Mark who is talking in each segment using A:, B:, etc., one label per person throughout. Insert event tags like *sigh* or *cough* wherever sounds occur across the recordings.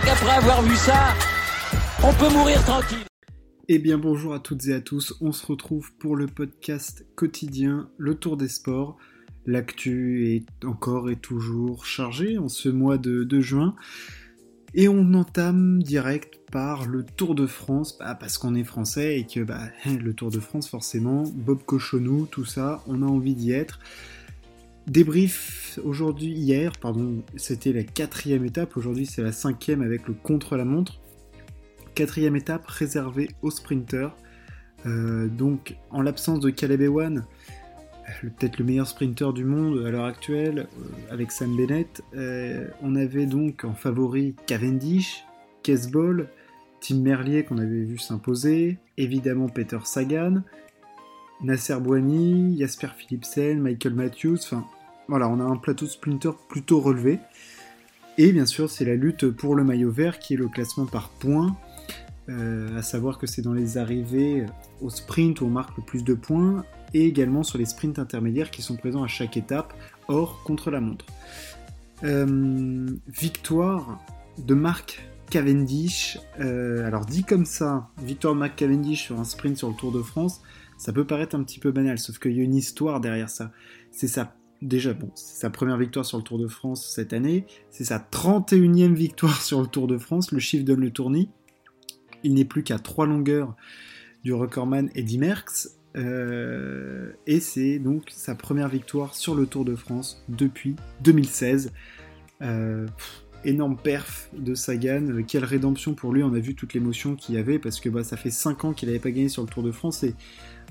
A: crois avoir vu ça, on peut mourir tranquille.
B: Eh bien bonjour à toutes et à tous, on se retrouve pour le podcast quotidien Le Tour des Sports. L'actu est encore et toujours chargée en ce mois de, juin. Et on entame direct par le Tour de France, bah, parce qu'on est français et que bah, *laughs* le Tour de France forcément, Bob Cochonou, tout ça, on a envie d'y être. Débrief aujourd'hui, hier, pardon, c'était la quatrième étape, aujourd'hui c'est la cinquième avec le contre-la-montre. Quatrième étape réservée aux sprinters. Euh, donc en l'absence de Caleb Ewan, euh, peut-être le meilleur sprinter du monde à l'heure actuelle, euh, avec Sam Bennett, on avait donc en favori Cavendish, Kesball, Tim Merlier qu'on avait vu s'imposer, évidemment Peter Sagan, Nasser Bouani, Jasper Philipsen, Michael Matthews, enfin voilà, on a un plateau de sprinter plutôt relevé. Et bien sûr, c'est la lutte pour le maillot vert qui est le classement par points. Euh, à savoir que c'est dans les arrivées au sprint où on marque le plus de points et également sur les sprints intermédiaires qui sont présents à chaque étape, hors contre la montre. Euh, victoire de Marc Cavendish. Euh, alors dit comme ça, victoire de Marc Cavendish sur un sprint sur le Tour de France, ça peut paraître un petit peu banal, sauf qu'il y a une histoire derrière ça. C'est sa déjà, bon, c'est sa première victoire sur le Tour de France cette année, c'est sa 31e victoire *laughs* sur le Tour de France, le chiffre donne le tournis. Il n'est plus qu'à 3 longueurs du recordman Eddy Merckx, euh, et c'est donc sa première victoire sur le Tour de France depuis 2016. Euh, énorme perf de Sagan, quelle rédemption pour lui, on a vu toute l'émotion qu'il y avait, parce que bah, ça fait 5 ans qu'il n'avait pas gagné sur le Tour de France,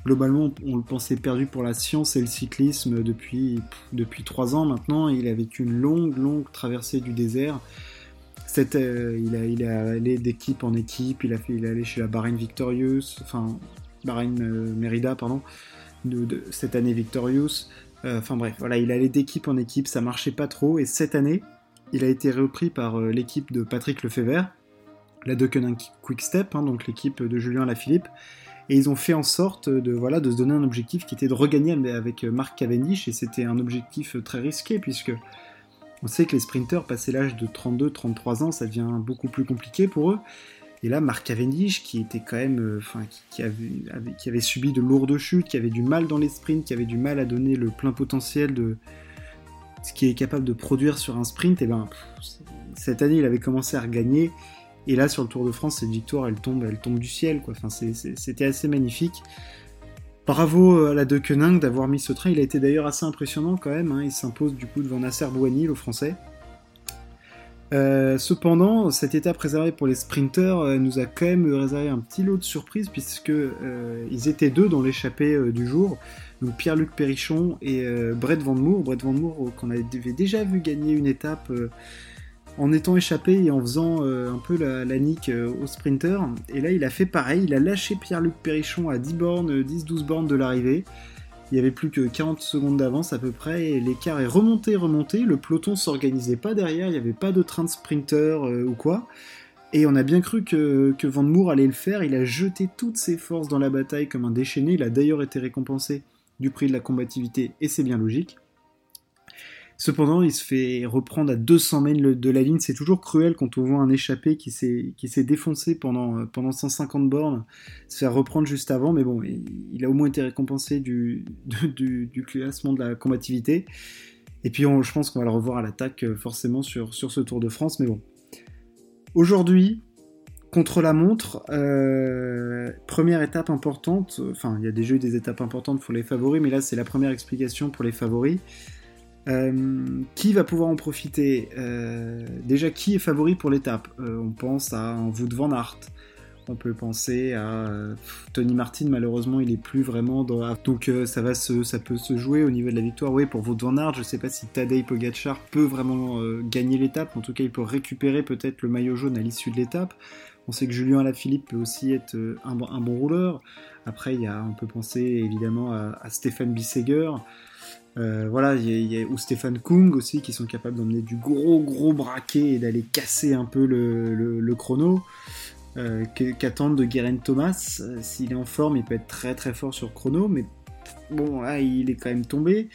B: globalement, on le pensait perdu pour la science et le cyclisme depuis, depuis 3 ans maintenant. Il a vécu une longue, longue traversée du désert. Euh, il, a, il allé d'équipe en équipe, il a fait, il est allé chez la Bahrain Victorious, enfin Bahrain euh, Merida, pardon, de, cette année Victorious. Euh, enfin bref, voilà, il allé d'équipe en équipe, ça marchait pas trop, et cette année, il a été repris par l'équipe de Patrick Lefebvre, la Deceuninck Quick Step, hein, donc l'équipe de Julien Lafilippe, et ils ont fait en sorte de, voilà, de se donner un objectif qui était de regagner avec Mark Cavendish, et c'était un objectif très risqué, puisque on sait que les sprinters, passé l'âge de 32-33 ans, ça devient beaucoup plus compliqué pour eux. Et là, Mark Cavendish, qui était quand même, euh, enfin, qui, avait, qui, avait, subi de lourdes chutes, qui avait du mal dans les sprints, qui avait du mal à donner le plein potentiel de ce qu'il est capable de produire sur un sprint, et ben, cette année, il avait commencé à regagner. Et là, sur le Tour de France, cette victoire, elle tombe, elle tombe du ciel, quoi. Enfin, c'était assez magnifique. Bravo à la De Koenig d'avoir mis ce train. Il a été d'ailleurs assez impressionnant quand même. Hein. Il s'impose du coup devant Nasser Bouani, le français. Euh, cependant, cette étape réservée pour les sprinters euh, nous a quand même réservé un petit lot de surprises puisque euh, ils étaient deux dans l'échappée du jour. Pierre-Luc Perrichon et Brett Van Moor. Brett Van Moor qu'on avait déjà vu gagner une étape en étant échappé et en faisant euh, un peu la, nique euh, au sprinter. Et là, il a fait pareil, il a lâché Pierre-Luc Perrichon à 10 bornes, 10-12 bornes de l'arrivée. Il n'y avait plus que 40 secondes d'avance à peu près, et l'écart est remonté, remonté. Le peloton s'organisait pas derrière, il n'y avait pas de train de sprinter euh, ou quoi. Et on a bien cru que, que Van Moor allait le faire. Il a jeté toutes ses forces dans la bataille comme un déchaîné. Il a d'ailleurs été récompensé du prix de la combativité, et c'est bien logique. Cependant, il se fait reprendre à 200 mètres de la ligne. C'est toujours cruel quand on voit un échappé qui s'est défoncé pendant, pendant 150 bornes, se faire reprendre juste avant. Mais bon, il, a au moins été récompensé *laughs* du, du, classement de la combativité. Et puis, je pense qu'on va le revoir à l'attaque euh, forcément sur, sur ce Tour de France. Mais bon. Aujourd'hui, contre la montre, euh, première étape importante. Enfin, il y a déjà eu des étapes importantes pour les favoris, mais là, c'est la première explication pour les favoris. Euh, qui va pouvoir en profiter euh, Déjà, qui est favori pour l'étape? Euh, On pense à un Wout van Aert. On peut penser à Tony Martin, malheureusement, il est plus vraiment dans. Donc ça, va se, ça peut se jouer au niveau de la victoire. Oui, pour Wout van Aert, je ne sais pas si Tadej Pogacar peut vraiment gagner l'étape. En tout cas, il peut récupérer peut-être le maillot jaune à l'issue de l'étape. On sait que Julien Alaphilippe peut aussi être un, bon rouleur. Après, y a, on peut penser évidemment à, à Stéphane Bisseger. Euh, voilà, il y, a, ou Stéphane Kung aussi qui sont capables d'emmener du gros gros braquet et d'aller casser un peu le, chrono. Euh, Qu'attendre de Guerin Thomas? S'il est en forme, il peut être très très fort sur chrono, mais bon, là il est quand même tombé.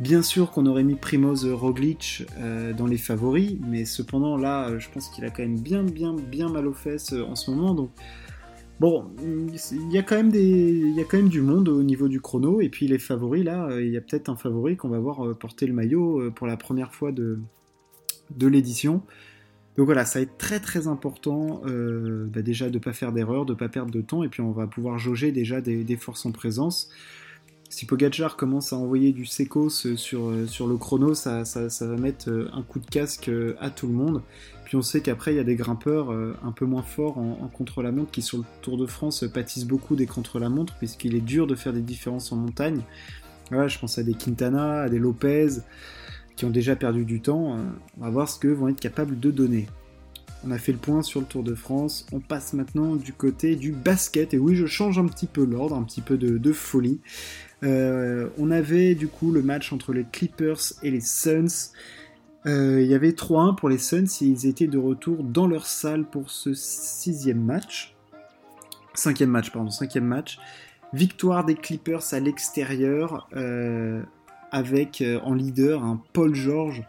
B: Bien sûr qu'on aurait mis Primoz Roglic euh, dans les favoris, mais cependant là, je pense qu'il a quand même bien, bien, bien mal aux fesses en ce moment. Donc bon, il y a quand même du monde au niveau du chrono. Et puis les favoris là, il y a peut-être un favori qu'on va voir porter le maillot pour la première fois de l'édition. Donc voilà, ça va être très très important euh, bah déjà de ne pas faire d'erreur, de ne pas perdre de temps, et puis on va pouvoir jauger déjà des, forces en présence. Si Pogacar commence à envoyer du sécos sur, sur le chrono, ça, va mettre un coup de casque à tout le monde. Puis on sait qu'après, il y a des grimpeurs euh, un peu moins forts en, contre-la-montre qui, sur le Tour de France, pâtissent beaucoup des contre-la-montre, puisqu'il est dur de faire des différences en montagne. Voilà, je pense à des Quintana, à des Lopez, qui ont déjà perdu du temps. Euh, on va voir ce que vont être capables de donner. On a fait le point sur le Tour de France. On passe maintenant du côté du basket. Et oui, je change un petit peu l'ordre, un petit peu de, folie. Euh, on avait du coup le match entre les Clippers et les Suns. Euh, il y avait 3-1 pour les Suns et ils étaient de retour dans leur salle pour ce sixième match. Cinquième match, pardon, cinquième match. Victoire des Clippers à l'extérieur avec euh, en leader un Paul George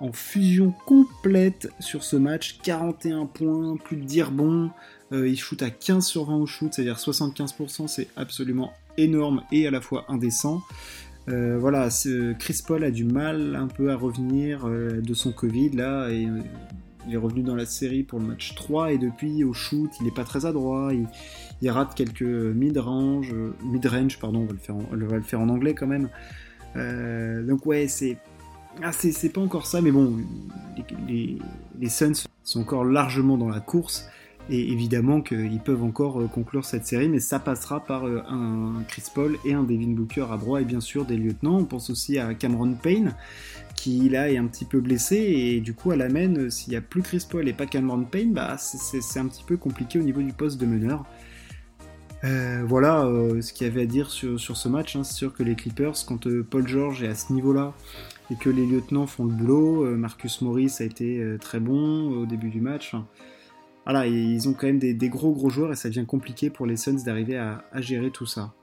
B: en fusion complète sur ce match, 41 points, plus de dire bon, euh, il shoot à 15 sur 20 au shoot, c'est-à-dire 75%, c'est absolument énorme et à la fois indécent. Euh, voilà, Chris Paul a du mal un peu à revenir de son Covid là, et il est revenu dans la série pour le match 3 et depuis au shoot, il n'est pas très adroit, il, rate quelques mid-range, mid-range, pardon, on va, le faire on va le faire en anglais quand même. Euh, donc ouais, c'est ah, c'est pas encore ça, mais bon, les, les, Suns sont encore largement dans la course. Et évidemment qu'ils peuvent encore euh, conclure cette série, mais ça passera par euh, un Chris Paul et un Devin Booker à droit, et bien sûr des lieutenants. On pense aussi à Cameron Payne, qui là est un petit peu blessé, et du coup à l'amène, s'il n'y a plus Chris Paul et pas Cameron Payne, bah, c'est un petit peu compliqué au niveau du poste de meneur. Euh, voilà euh, ce qu'il y avait à dire sur, ce match. Hein. C'est sûr que les Clippers, quand euh, Paul George est à ce niveau-là et que les lieutenants font le boulot, Marcus Morris a été très bon au début du match. Voilà, ils ont quand même des, gros gros joueurs et ça devient compliqué pour les Suns d'arriver à, gérer tout ça.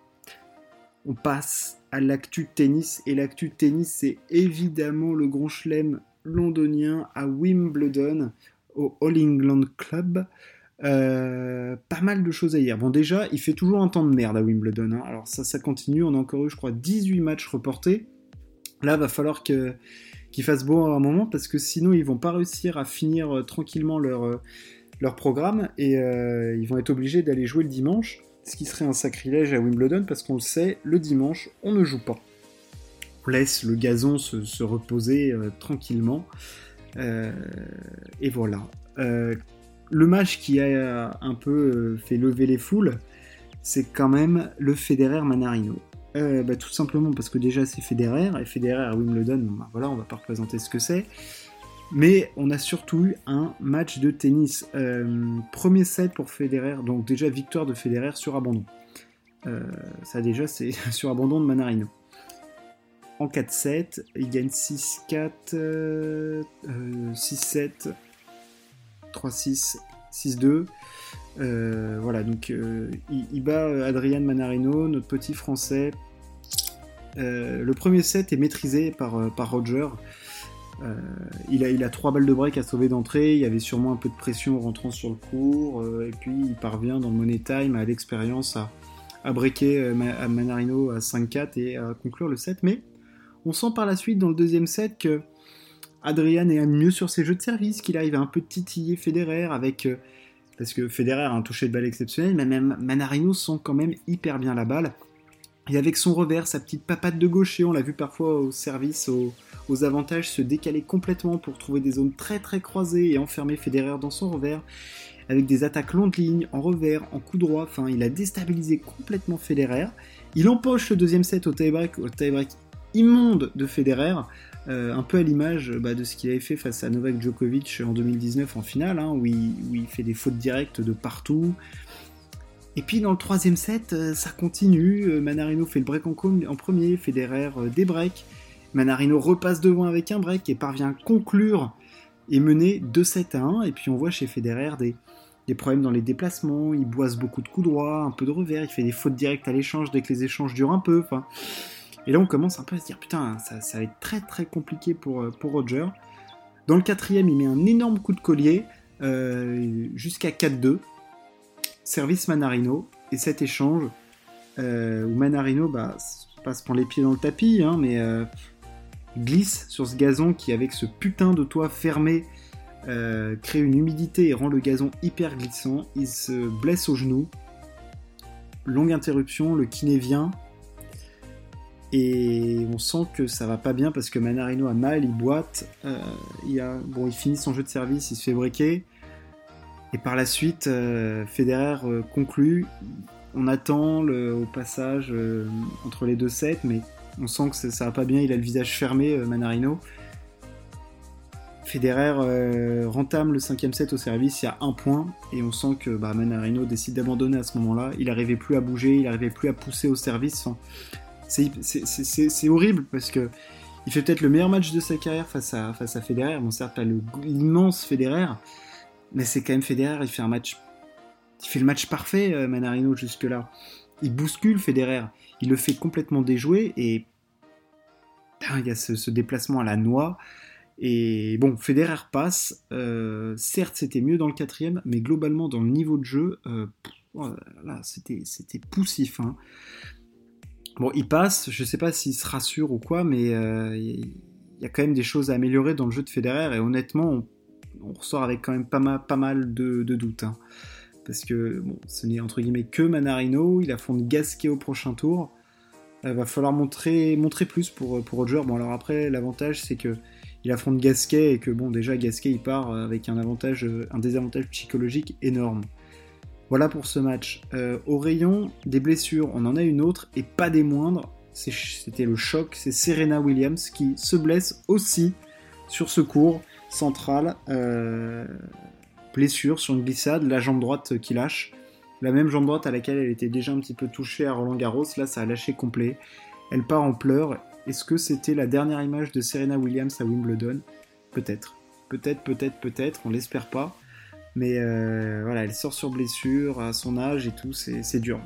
B: On passe à l'actu tennis et l'actu tennis c'est évidemment le grand chelem londonien à Wimbledon au All England Club. Euh, pas mal de choses à dire. Bon, déjà, il fait toujours un temps de merde à Wimbledon. Hein. Alors, ça, ça continue. On a encore eu, je crois, 18 matchs reportés. Là, va falloir qu'ils fassent beau à un moment parce que sinon, ils vont pas réussir à finir euh, tranquillement leur, euh, leur programme et ils vont être obligés d'aller jouer le dimanche. Ce qui serait un sacrilège à Wimbledon parce qu'on le sait, le dimanche, on ne joue pas. On laisse le gazon se, se reposer tranquillement. et voilà le match qui a un peu euh, fait lever les foules, c'est quand même le Federer-Manarino. Euh, bah, tout simplement parce que déjà c'est Federer, et Federer à Wimbledon, bah, voilà, on va pas représenter ce que c'est. Mais on a surtout eu un match de tennis. Euh, premier set pour Federer, donc déjà victoire de Federer sur abandon. ça déjà c'est *laughs* sur abandon de Manarino. En 4-7, il gagne 6-4, 6-7, 3-6, 6-2. Euh, voilà, donc euh, il, bat Adrian Manarino, notre petit français. Euh, le premier set est maîtrisé par Roger. Il, a, il a trois balles de break à sauver d'entrée. Il y avait sûrement un peu de pression en rentrant sur le cours. et puis il parvient dans le Money Time à l'expérience à, breaker à Manarino à 5-4 et à conclure le set. Mais on sent par la suite dans le deuxième set que Adrian est mieux sur ses jeux de service, qu'il arrive à un peu titiller Federer avec. Euh, parce que Federer a un toucher de balle exceptionnel, mais même Manarino sent quand même hyper bien la balle. Et avec son revers, sa petite papate de gaucher, on l'a vu parfois au service, aux, avantages, se décaler complètement pour trouver des zones très très croisées et enfermer Federer dans son revers. Avec des attaques longues lignes, en revers, en coup droit, enfin, il a déstabilisé complètement Federer. Il empoche le deuxième set au tie-break, au tie-break immonde de Federer, euh, un peu à l'image bah, de ce qu'il avait fait face à Novak Djokovic en 2019 en finale, hein, où, il, fait des fautes directes de partout. Et puis dans le troisième set, euh, ça continue. Euh, Manarino fait le break en, premier, Federer des breaks. Manarino repasse devant avec un break et parvient à conclure et mener 2-7 à 1. Et puis on voit chez Federer des, des problèmes dans les déplacements, il boise beaucoup de coups droits, un peu de revers, il fait des fautes directes à l'échange dès que les échanges durent un peu. Et là, on commence un peu à se dire, putain, ça, va être très très compliqué pour, euh, pour Roger. Dans le quatrième, il met un énorme coup de collier euh, jusqu'à 4-2. Service Manarino. Et cet échange, euh, où Manarino bah, pas se prend les pieds dans le tapis, hein, mais glisse sur ce gazon qui, avec ce putain de toit fermé, crée une humidité et rend le gazon hyper glissant. Il se blesse au genou. Longue interruption, le kiné vient, et on sent que ça va pas bien parce que Manarino a mal, il boite, euh, il, bon, il finit son jeu de service, il se fait briquer. Et par la suite, euh, Federer euh, conclut. On attend au passage entre les deux sets, mais on sent que ça, va pas bien, il a le visage fermé, Manarino. Federer rentame le cinquième set au service, il y a un point, et on sent que bah, Manarino décide d'abandonner à ce moment-là. Il n'arrivait plus à bouger, il n'arrivait plus à pousser au service c'est horrible parce que il fait peut-être le meilleur match de sa carrière face à, face à Federer. Bon, certes, pas l'immense Federer, mais c'est quand même Federer. Il fait un match. Il fait le match parfait, euh, Manarino, jusque-là. Il bouscule Federer. Il le fait complètement déjouer et. il y a ce, déplacement à la noix. Et bon, Federer passe. Euh, certes, c'était mieux dans le quatrième, mais globalement, dans le niveau de jeu, euh, oh c'était poussif. Hein. Bon, il passe, je sais pas s'il se rassure ou quoi, mais il y a quand même des choses à améliorer dans le jeu de Federer, et honnêtement, on, ressort avec quand même pas mal, de, doutes. Hein. Parce que ce n'est entre guillemets que Manarino, il affronte Gasquet au prochain tour. Il va falloir montrer, plus pour, Roger. Bon, alors après, l'avantage, c'est que il affronte Gasquet et que bon, déjà Gasquet il part avec un avantage, un désavantage psychologique énorme. Voilà pour ce match. Euh, au rayon des blessures, on en a une autre et pas des moindres. C'était le choc. C'est Serena Williams qui se blesse aussi sur ce cours central. Euh, blessure sur une glissade, la jambe droite qui lâche. La même jambe droite à laquelle elle était déjà un petit peu touchée à Roland Garros. Là, ça a lâché complet. Elle part en pleurs. Est-ce que c'était la dernière image de Serena Williams à Wimbledon? Peut-être. Peut-être, peut-être, peut-être. On l'espère pas. Mais euh, voilà, elle sort sur blessure à son âge et tout, c'est dur.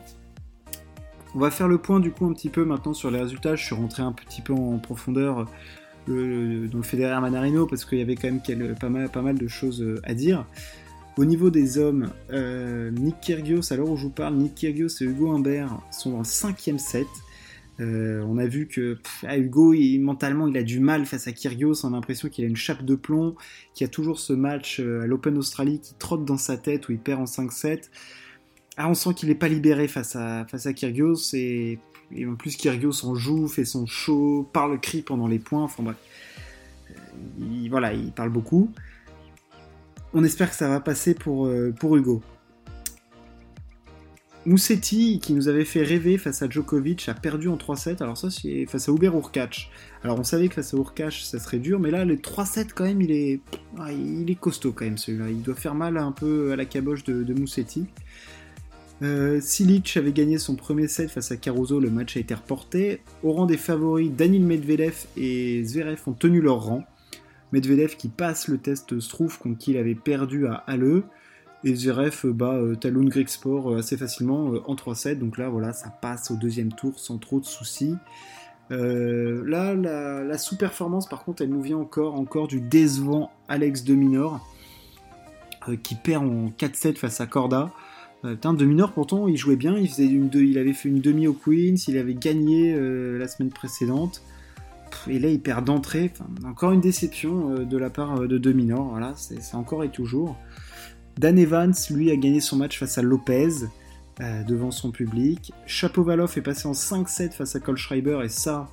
B: On va faire le point du coup un petit peu maintenant sur les résultats. Je suis rentré un petit peu en profondeur euh, dans le Federer Manarino parce qu'il y avait quand même pas, mal, de choses euh, à dire. Au niveau des hommes, Nick Kyrgios, à l'heure où je vous parle, Nick Kyrgios et Hugo Humbert sont dans le cinquième set. Euh, on a vu que ah, Hugo, mentalement, il a du mal face à Kyrgios. On a l'impression qu'il a une chape de plomb, qu'il a toujours ce match euh, à l'Open Australie qui trotte dans sa tête où il perd en 5-7. Ah, on sent qu'il n'est pas libéré face à, face à Kyrgios. Et, en plus, Kyrgios en joue, fait son show, parle cri pendant les points. Enfin bref. Euh, voilà, il parle beaucoup. On espère que ça va passer pour, pour Hugo. Moussetti, qui nous avait fait rêver face à Djokovic, a perdu en 3-7. Alors ça, c'est face à Uber Urkac. Alors on savait que face à Urkac, ça serait dur, mais là, les 3-7, quand même, il est, ah, il est costaud quand même celui-là. Il doit faire mal un peu à la caboche de, Moussetti. Euh, Silic avait gagné son premier set face à Caruso, le match a été reporté. Au rang des favoris, Danil Medvedev et Zverev ont tenu leur rang. Medvedev qui passe le test Struff contre qui il avait perdu à Halle. Et Zverev bat euh, Talon Sport euh, assez facilement euh, en 3-7. Donc là, voilà, ça passe au deuxième tour sans trop de soucis. là, la, sous-performance, par contre, elle nous vient encore, encore du décevant Alex de Minor, qui perd en 4-7 face à Corda. Putain, de Minor, pourtant, il jouait bien, il, faisait une il avait fait une demi au Queens, il avait gagné la semaine précédente. Et là, il perd d'entrée. encore une déception de la part de De. Voilà, c'est encore et toujours. Dan Evans, lui, a gagné son match face à Lopez euh, devant son public. Chapovalov est passé en 5-7 face à Kohlschreiber et ça,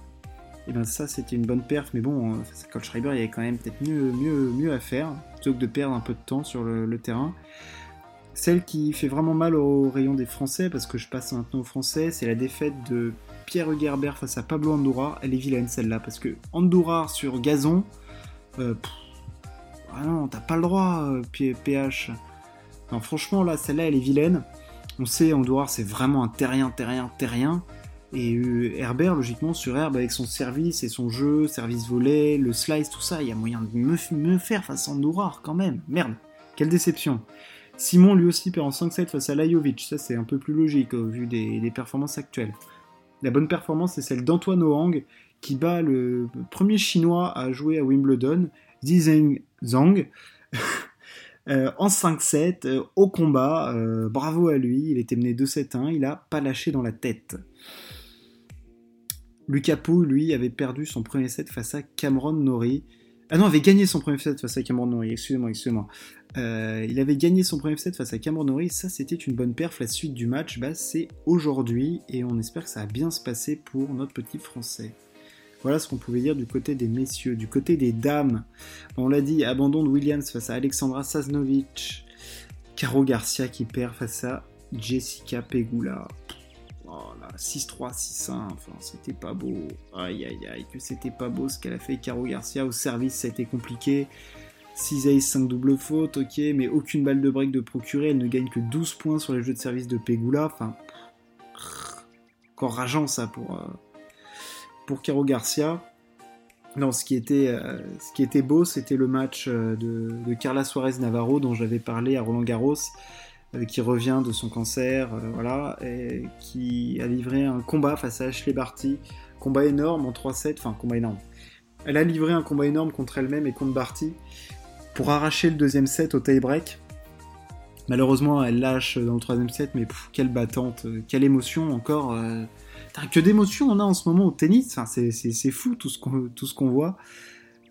B: et eh ben ça c'était une bonne perf, mais bon, euh, face à Kohlschreiber, il y avait quand même peut-être mieux, mieux, mieux à faire plutôt que de perdre un peu de temps sur le, terrain. Celle qui fait vraiment mal au rayon des Français, parce que je passe maintenant aux Français, c'est la défaite de Pierre Hugerbert face à Pablo Andorra. Elle est vilaine celle-là, parce que Andorra sur gazon, euh, ah non, t'as pas le droit, PH. Alors franchement, là, celle-là, elle est vilaine. On sait, Andorre, c'est vraiment un terrien, terrien, terrien. Et euh, Herbert, logiquement, sur Herbe, avec son service et son jeu, service volé, le slice, tout ça, il y a moyen de me, faire face à Andorre quand même. Merde, quelle déception. Simon, lui aussi, perd en 5-7 face à Lajovic. Ça, c'est un peu plus logique au vu des, performances actuelles. La bonne performance, c'est celle d'Antoine Ohang, qui bat le premier chinois à jouer à Wimbledon, Zhizeng Zhang. *laughs* Euh, en 5-7, euh, au combat, euh, bravo à lui, il était mené 2-7-1, il a pas lâché dans la tête. Lucas Pou, lui, avait perdu son premier set face à Cameron Norrie. Ah non, avait gagné son premier set face à Cameron Norrie, excusez-moi, excusez-moi. il avait gagné son premier set face à Cameron Norrie, ça c'était une bonne perf. La suite du match, bah, c'est aujourd'hui, et on espère que ça va bien se passer pour notre petit français. Voilà ce qu'on pouvait dire du côté des messieurs. Du côté des dames, on l'a dit, abandon de Williams face à Alexandra Saznovic. Caro Garcia qui perd face à Jessica Pegula. Oh là, 6-3, 6-1, enfin c'était pas beau. Aïe aïe aïe, que c'était pas beau ce qu'elle a fait Caro Garcia. Au service, ça a été compliqué. 6 ace, 5 double faute, ok, mais aucune balle de break de procurer. Elle ne gagne que 12 points sur les jeux de service de Pegula. Enfin, encore rageant ça pour, euh, pour Caro Garcia. Non, ce qui était, euh, ce qui était beau, c'était le match euh, de, Carla Suarez Navarro dont j'avais parlé à Roland Garros, qui revient de son cancer, voilà, et qui a livré un combat face à Ashley Barty, combat énorme en 3-7, enfin combat énorme. Elle a livré un combat énorme contre elle-même et contre Barty pour arracher le deuxième set au tie-break. Malheureusement, elle lâche dans le troisième set, mais quelle battante, quelle émotion encore que d'émotions on a en ce moment au tennis. C'est fou tout ce qu'on voit.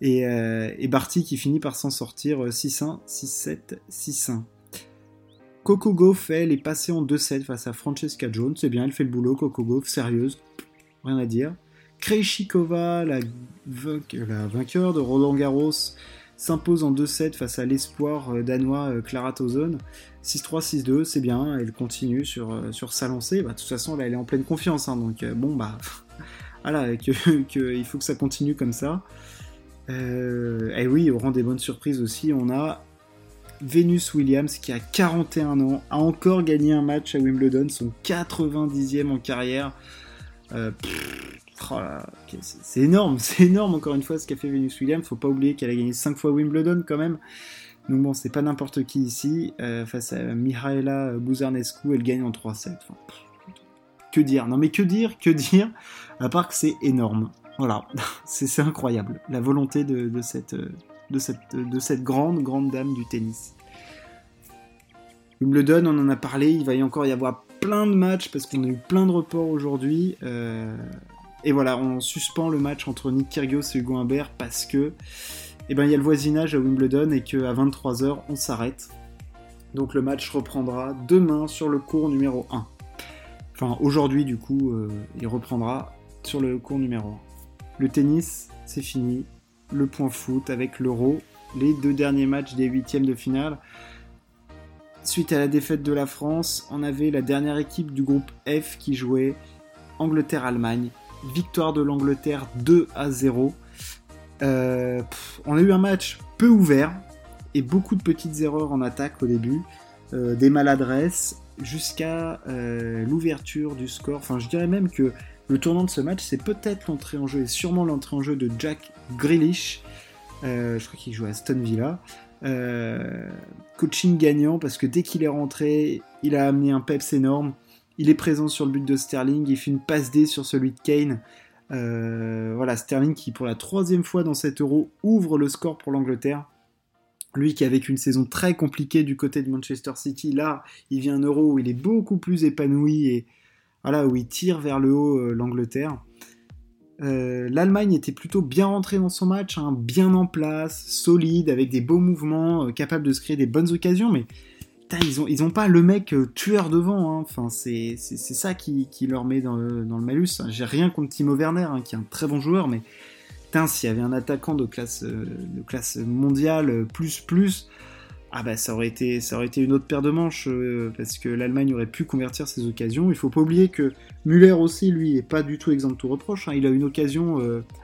B: Euh, et, Barty qui finit par s'en sortir 6-1, 6-7, 6-1. Coco Gauff, elle, est passée en 2-7 face à Francesca Jones. C'est bien, elle fait le boulot. Coco Gauff, sérieuse, rien à dire. Krejcikova, la, vainqueur de Roland Garros, s'impose en 2-7 face à l'espoir euh, danois euh, Clara Tozon. 6-3, 6-2, c'est bien, elle continue sur, euh, sa lancée. Bah, de toute façon, là, elle est en pleine confiance, hein, donc bon, bah, *laughs* voilà, *laughs* que, il faut que ça continue comme ça. et oui, au rang des bonnes surprises aussi, on a Venus Williams qui a 41 ans, a encore gagné un match à Wimbledon, son 90e en carrière. Oh c'est énorme, *laughs* c'est énorme encore une fois ce qu'a fait Venus Williams. Faut pas oublier qu'elle a gagné 5 fois Wimbledon quand même. Donc bon, c'est pas n'importe qui ici. Euh, face à Mihaela Buzarnescu, elle gagne en 3-7. que dire Non mais que dire Que dire À part que c'est énorme. Voilà, *laughs* c'est incroyable. La volonté de, cette, de, cette, de cette grande, grande dame du tennis. Wimbledon, on en a parlé, il va y encore y avoir plein de matchs parce qu'on a eu plein de reports aujourd'hui. Euh, et voilà, on suspend le match entre Nick Kyrgios et Hugo Humbert parce que eh ben, il y a le voisinage à Wimbledon et qu'à 23h, on s'arrête. Donc le match reprendra demain sur le cours numéro 1. Enfin, aujourd'hui, du coup, euh, il reprendra sur le cours numéro 1. Le tennis, c'est fini. Le point foot avec l'euro. Les deux derniers matchs des huitièmes de finale. Suite à la défaite de la France, on avait la dernière équipe du groupe F qui jouait Angleterre-Allemagne victoire de l'Angleterre 2 à 0. Euh, on a eu un match peu ouvert et beaucoup de petites erreurs en attaque au début, euh, des maladresses jusqu'à euh, l'ouverture du score. Enfin, je dirais même que le tournant de ce match, c'est peut-être l'entrée en jeu et sûrement l'entrée en jeu de Jack Grealish. je crois qu'il joue à Aston Villa. coaching gagnant parce que dès qu'il est rentré, il a amené un peps énorme. Il est présent sur le but de Sterling, il fait une passe D sur celui de Kane. Euh, voilà, Sterling qui pour la troisième fois dans cet euro ouvre le score pour l'Angleterre. Lui qui avec une saison très compliquée du côté de Manchester City, là il vient un euro où il est beaucoup plus épanoui et voilà où il tire vers le haut euh, l'Angleterre. Euh, L'Allemagne était plutôt bien rentrée dans son match, hein, bien en place, solide, avec des beaux mouvements, capable de se créer des bonnes occasions, mais ils ont, ils ont pas le mec euh, tueur devant. Hein. Enfin, c'est, ça qui, leur met dans le, malus. J'ai rien contre Timo Werner, hein, qui est un très bon joueur, mais s'il y avait un attaquant de classe, euh, de classe mondiale euh, plus plus, ah bah ça aurait été, ça aurait été une autre paire de manches parce que l'Allemagne aurait pu convertir ses occasions. Il faut pas oublier que Müller aussi, lui, est pas du tout exempt de tout reproche. Hein. Il a une occasion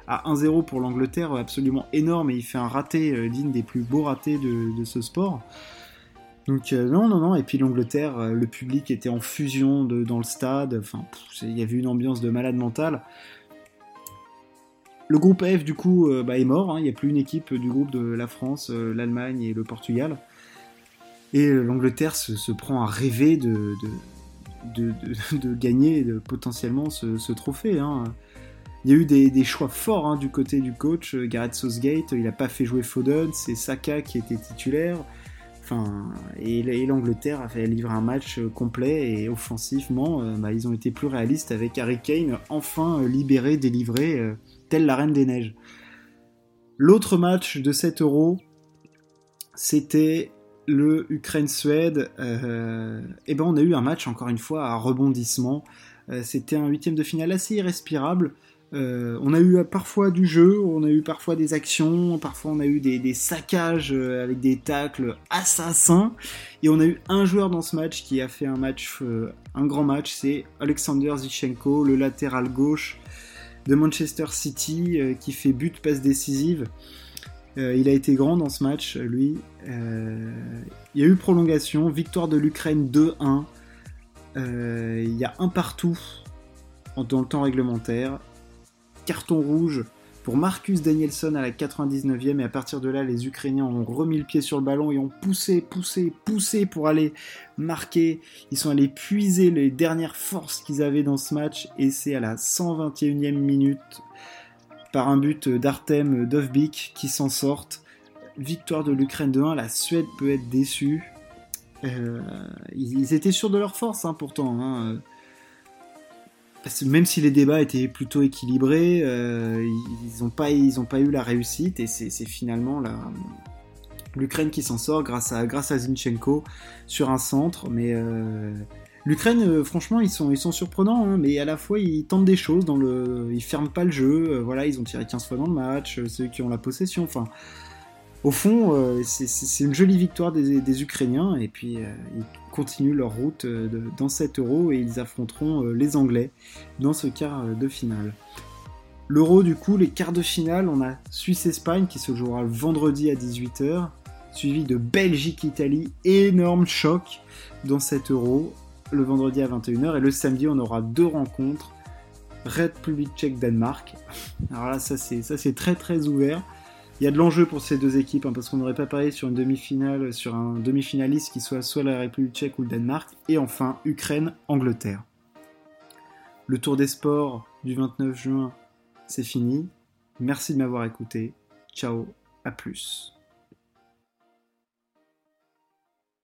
B: à 1-0 pour l'Angleterre absolument énorme et il fait un raté digne des plus beaux ratés de, ce sport. Donc euh, non, non, non. Et puis l'Angleterre, euh, le public était en fusion dans le stade. Enfin, il y avait une ambiance de malade mental. Le groupe F, du coup, euh, bah, est mort. Hein. Il n'y a plus une équipe du groupe de la France, l'Allemagne et le Portugal. Et l'Angleterre se, prend à rêver de, de, gagner potentiellement ce, trophée. Hein. Il y a eu des, choix forts hein, du côté du coach Gareth Southgate. Il n'a pas fait jouer Foden, c'est Saka qui était titulaire. Enfin, et, l'Angleterre a fait livrer un match complet et offensivement, bah, ils ont été plus réalistes avec Harry Kane enfin libéré, délivré, telle la Reine des Neiges. L'autre match de 7 euros, c'était le Ukraine-Suède. Euh, et ben on a eu un match encore une fois à rebondissement. Euh, c'était un huitième de finale assez irrespirable. Euh, on a eu parfois du jeu, on a eu parfois des actions, parfois on a eu des, saccages avec des tacles assassins. Et on a eu un joueur dans ce match qui a fait un match, un grand match, c'est Alexander Zichenko, le latéral gauche de Manchester City qui fait but, passe décisive. Euh, il a été grand dans ce match, lui. Euh, il y a eu prolongation, victoire de l'Ukraine 2-1. il y a un partout dans le temps réglementaire. Carton rouge pour Marcus Danielson à la 99e et à partir de là les Ukrainiens ont remis le pied sur le ballon et ont poussé, poussé, poussé pour aller marquer. Ils sont allés puiser les dernières forces qu'ils avaient dans ce match et c'est à la 121e minute par un but d'Artem Dovbik qui s'en sortent. Victoire de l'Ukraine de 1, la Suède peut être déçue. Euh, ils, étaient sûrs de leur force hein, pourtant. Hein même si les débats étaient plutôt équilibrés, euh, ils n'ont pas, eu la réussite et c'est finalement l'Ukraine qui s'en sort grâce à, grâce à Zinchenko sur un centre. Mais euh, l'Ukraine, euh, franchement, ils sont, ils sont surprenants, hein, mais à la fois ils tentent des choses, ils ferment pas le jeu. voilà, ils ont tiré 15 fois dans le match, ceux qui ont la possession. Enfin, au fond, c'est une jolie victoire des, Ukrainiens et puis ils continuent leur route euh, dans 7 euros et ils affronteront euh, les Anglais dans ce quart euh, de finale. L'Euro, du coup, les quarts de finale, on a Suisse-Espagne qui se jouera le vendredi à 18h, suivi de Belgique-Italie, énorme choc dans 7 euros, le vendredi à 21h, et le samedi, on aura deux rencontres, République tchèque-Danemark. Alors là, ça c'est très très ouvert. Il y a de l'enjeu pour ces deux équipes, hein, parce qu'on n'aurait pas parié sur une demi-finale, sur un demi-finaliste qui soit soit la République tchèque ou le Danemark, et enfin Ukraine-Angleterre. Le tour des sports du 29 juin, c'est fini. Merci de m'avoir écouté. Ciao, à plus.